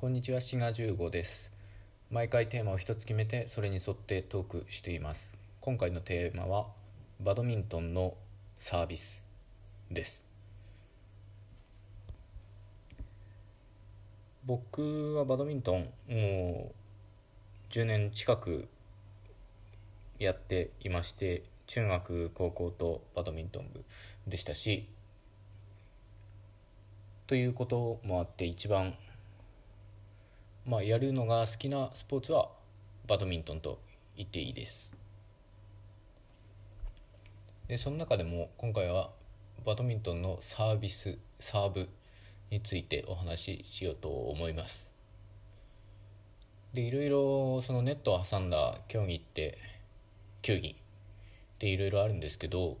こんにちは、シガ15です。毎回テーマを一つ決めて、それに沿ってトークしています。今回のテーマは、バドミントンのサービスです。僕はバドミントン、もう10年近くやっていまして、中学、高校とバドミントン部でしたし、ということもあって一番まあやるのが好きなスポーツはバドミントンと言っていいです。でその中でも今回はバドミントンのサービスサーブについてお話ししようと思います。でいろいろそのネットを挟んだ競技って球技っていろいろあるんですけど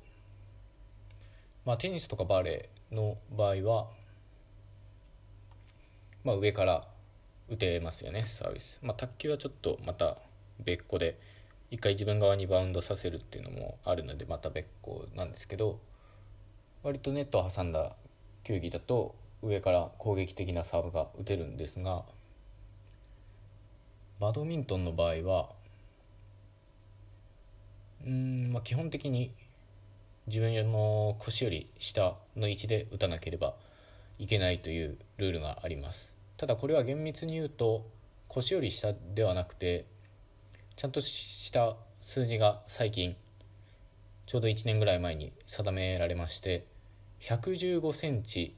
まあテニスとかバレーの場合はまあ、上から打てますよねサービス、まあ、卓球はちょっとまた別個で一回自分側にバウンドさせるっていうのもあるのでまた別個なんですけど割とネットを挟んだ球技だと上から攻撃的なサーブが打てるんですがバドミントンの場合はうん、まあ、基本的に自分の腰より下の位置で打たなければいけないというルールがあります。ただこれは厳密に言うと腰より下ではなくてちゃんとした数字が最近ちょうど1年ぐらい前に定められまして115センチ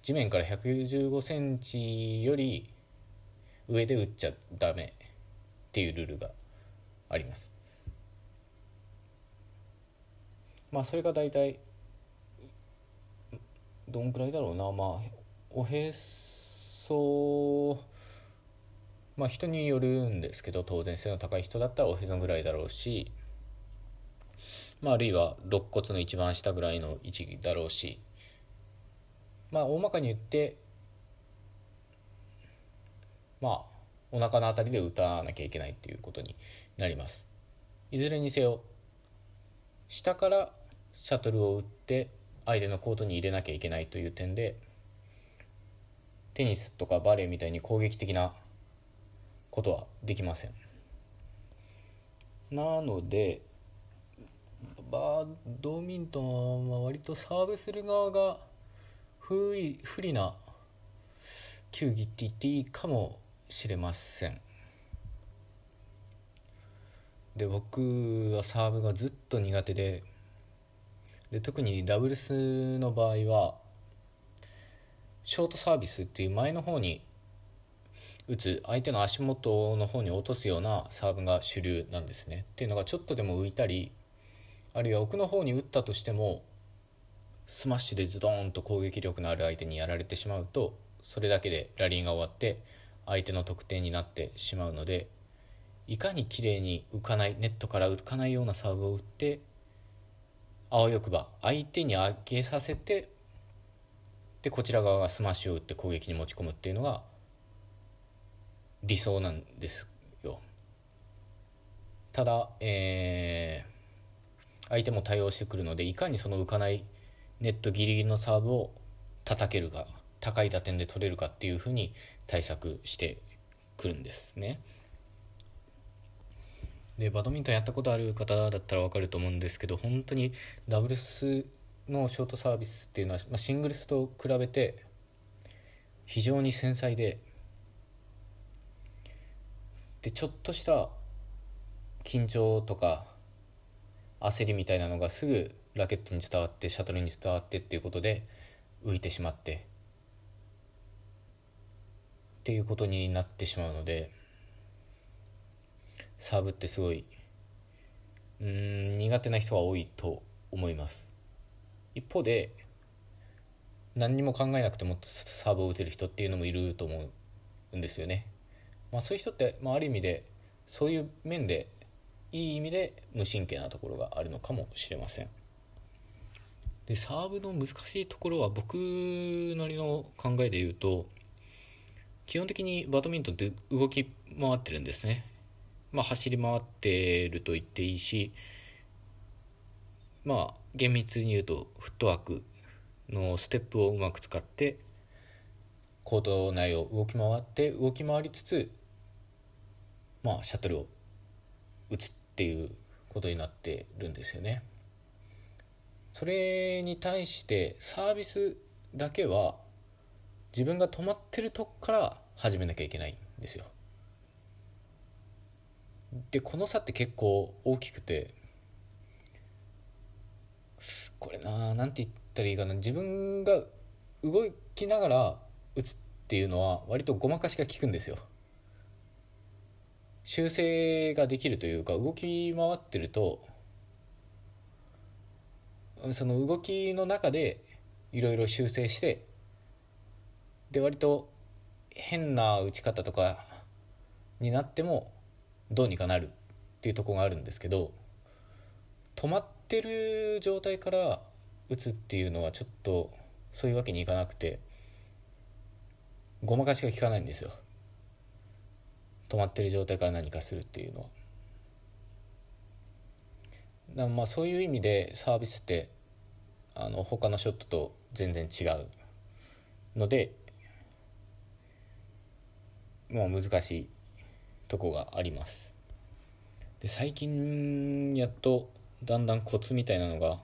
地面から115センチより上で打っちゃダメっていうルールがあります。まあそれが大体どんくらいだろうな。まあおへそまあ人によるんですけど当然背の高い人だったらおへそぐらいだろうしまああるいは肋骨の一番下ぐらいの位置だろうしまあ大まかに言ってまあお腹のあたりで打たなきゃいけないっていうことになります。いずれにせよ下からシャトルを打って相手のコートに入れなきゃいけないという点でテニスとかバレーみたいに攻撃的なことはできません。なのでバドミントンは割とサーブする側が不利不利な球技って言っていいかもしれません。で僕はサーブがずっと苦手でで特にダブルスの場合はショートサービスっていう前の方に打つ相手の足元の方に落とすようなサーブが主流なんですね。っていうのがちょっとでも浮いたりあるいは奥の方に打ったとしてもスマッシュでズドーンと攻撃力のある相手にやられてしまうとそれだけでラリーが終わって相手の得点になってしまうのでいかに綺麗に浮かないネットから浮かないようなサーブを打ってあわよくば相手に上げさせてでこちら側がスマッシュを打って攻撃に持ち込むっていうのが理想なんですよただ、えー、相手も対応してくるのでいかにその浮かないネットギリギリのサーブを叩けるか高い打点で取れるかっていうふうに対策してくるんですね。でバドミントンやったことある方だったら分かると思うんですけど本当にダブルスのショートサービスっていうのは、まあ、シングルスと比べて非常に繊細ででちょっとした緊張とか焦りみたいなのがすぐラケットに伝わってシャトルに伝わってっていうことで浮いてしまってっていうことになってしまうので。サーブってすごいうん苦手な人は多いと思います一方で何にも考えなくてもサーブを打てる人っていうのもいると思うんですよね、まあ、そういう人って、まあ、ある意味でそういう面でいい意味で無神経なところがあるのかもしれません。でサーブの難しいところは僕なりの考えで言うと基本的にバドミントンって動き回ってるんですね。まあ、走り回ってると言っていいしまあ厳密に言うとフットワークのステップをうまく使ってコート内を動き回って動き回りつつまあシャトルを打つっていうことになってるんですよね。それに対してサービスだけは自分が止まってるとこから始めなきゃいけないんですよ。でこの差って結構大きくてこれな何て言ったらいいかな自分が動きながら打つっていうのは割とごまかしが効くんですよ。修正ができるというか動き回ってるとその動きの中でいろいろ修正してで割と変な打ち方とかになってもどうにかなるっていうとこがあるんですけど止まっってる状態から打つっていうのはちょっとそういうわけにいかなくてごまかしが効かないんですよ止まってる状態から何かするっていうのは。だまあそういう意味でサービスってあの他のショットと全然違うのでまあ難しいとこがありますで最近やっとだんだんコツみたいなのが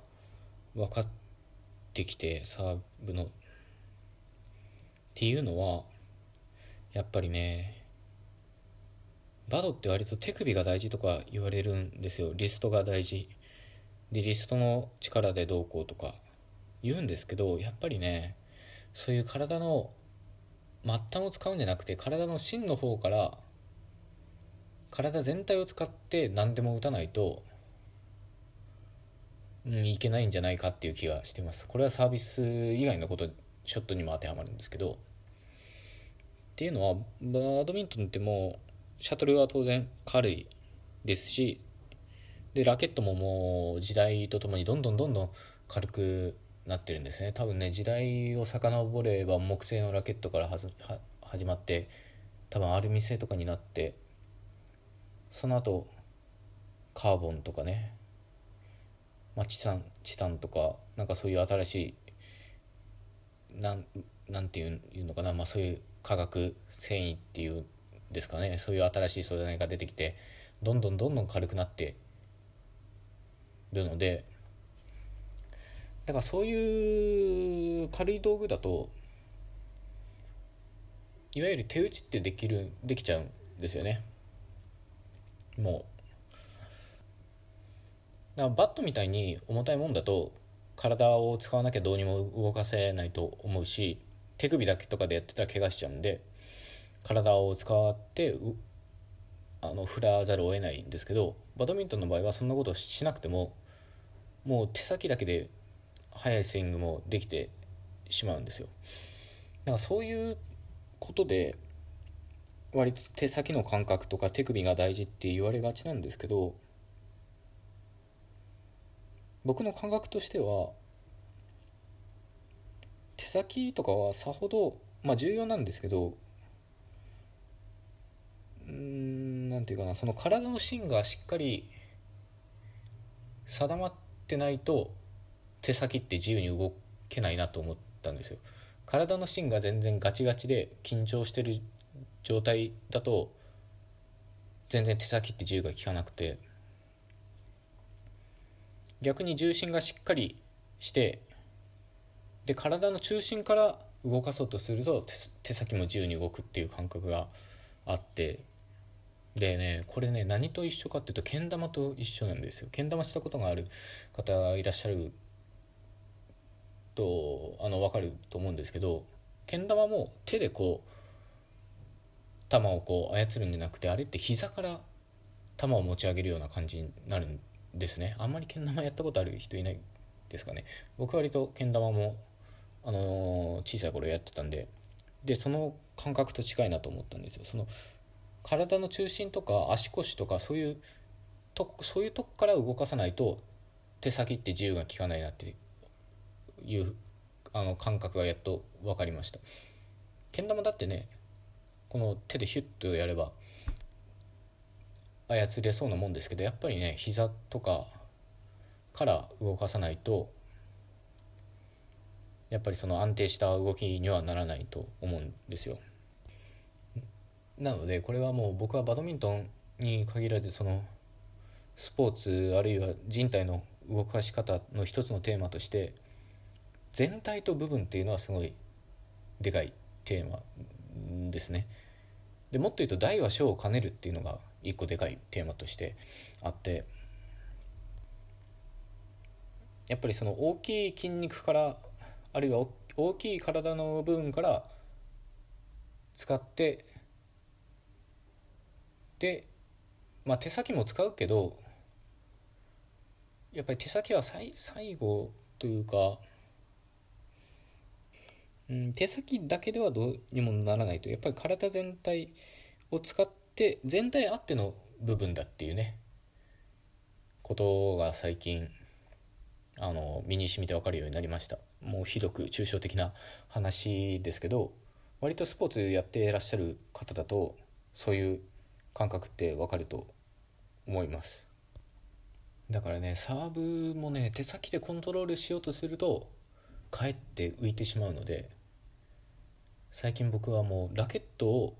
分かってきてサーブの。っていうのはやっぱりねバドって割と手首が大事とか言われるんですよ。リストが大事。でリストの力でどうこうとか言うんですけどやっぱりねそういう体の末端を使うんじゃなくて体の芯の方から体全体を使って何でも打たないと、うん、いけないんじゃないかっていう気がしてます。これはサービス以外のことショットにも当てはまるんですけど。っていうのはバドミントンってもうシャトルは当然軽いですしでラケットももう時代とともにどんどんどんどん軽くなってるんですね。多分ね時代を遡れば木製のラケットから始まって多分アルミ製とかになってその後カーボンとかね、まあ、チタンチタンとかなんかそういう新しいなんなんていうのかな、まあ、そういう化学繊維っていうんですかねそういう新しい素材が出てきてどんどんどんどん軽くなってるのでだからそういう軽い道具だといわゆる手打ちってできるできちゃうんですよね。もうだからバットみたいに重たいもんだと体を使わなきゃどうにも動かせないと思うし手首だけとかでやってたら怪我しちゃうんで体を使ってあの振らざるを得ないんですけどバドミントンの場合はそんなことしなくてももう手先だけで速いスイングもできてしまうんですよ。だからそういうことで割と手先の感覚とか手首が大事って言われがちなんですけど僕の感覚としては手先とかはさほどまあ重要なんですけどうんなんていうかなその体の芯がしっかり定まってないと手先って自由に動けないなと思ったんですよ。体の芯が全然ガチガチで緊張してる状態だと全然手先って自由が利かなくて。逆に重心がしっかりしてで体の中心から動かそうとすると手先も自由に動くっていう感覚があってでねこれね何と一緒かっていうとけん玉と一緒なんですよ。けん玉したことがある方がいらっしゃるとあの分かると思うんですけどけん玉も手でこう球をこう操るんじゃなくてあれって膝から球を持ち上げるような感じになるんですね。あんまりけん玉やったことある人いないですかね。僕割とけん玉もあの小さい頃やってたんででその感覚と近いなと思ったんですよ。その体の中心とか足腰とかそういうとそういうとこから動かさないと手先って自由が利かないなっていうあの感覚がやっと分かりました。けん玉だってねこの手でヒュッとやれば操れそうなもんですけどやっぱりね膝とかから動かさないとやっぱりその安定した動きにはならないと思うんですよなのでこれはもう僕はバドミントンに限らずそのスポーツあるいは人体の動かし方の一つのテーマとして全体と部分っていうのはすごいでかいテーマですね。でもっと言うと大は小を兼ねるっていうのが一個でかいテーマとしてあってやっぱりその大きい筋肉からあるいは大きい体の部分から使ってで、まあ、手先も使うけどやっぱり手先は最最後というか、うん、手先だけではどうにもならないとやっぱり体全体を使って全体あっての部分だっていうね。ことが最近あの身に染みて分かるようになりました。もうひどく抽象的な話ですけど割とスポーツやってらっしゃる方だとそういう感覚って分かると思います。だからねサーブもね手先でコントロールしようとするとかえって浮いてしまうので最近僕はもうラケットを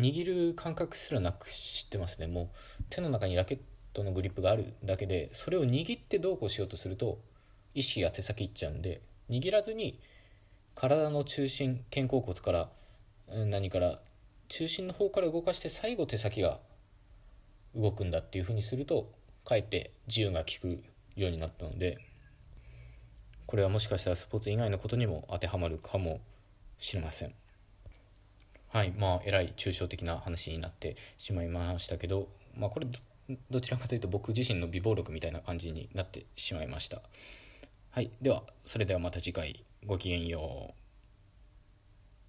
握る感覚すらなくしてますね。もう手の中にラケットのグリップがあるだけでそれを握ってどうこうしようとすると意識が手先いっちゃうんで握らずに体の中心肩甲骨から何から中心の方から動かして最後手先が動くんだっていうふうにするとかえって自由が利くようになったのでこれはもしかしたらスポーツ以外のことにも当てはまるかもしれません。はいまあえらい抽象的な話になってしまいましたけどまあこれどちらかというと僕自身の美貌録みたいな感じになってしまいました。はいではそれではまた次回ごきげんよう。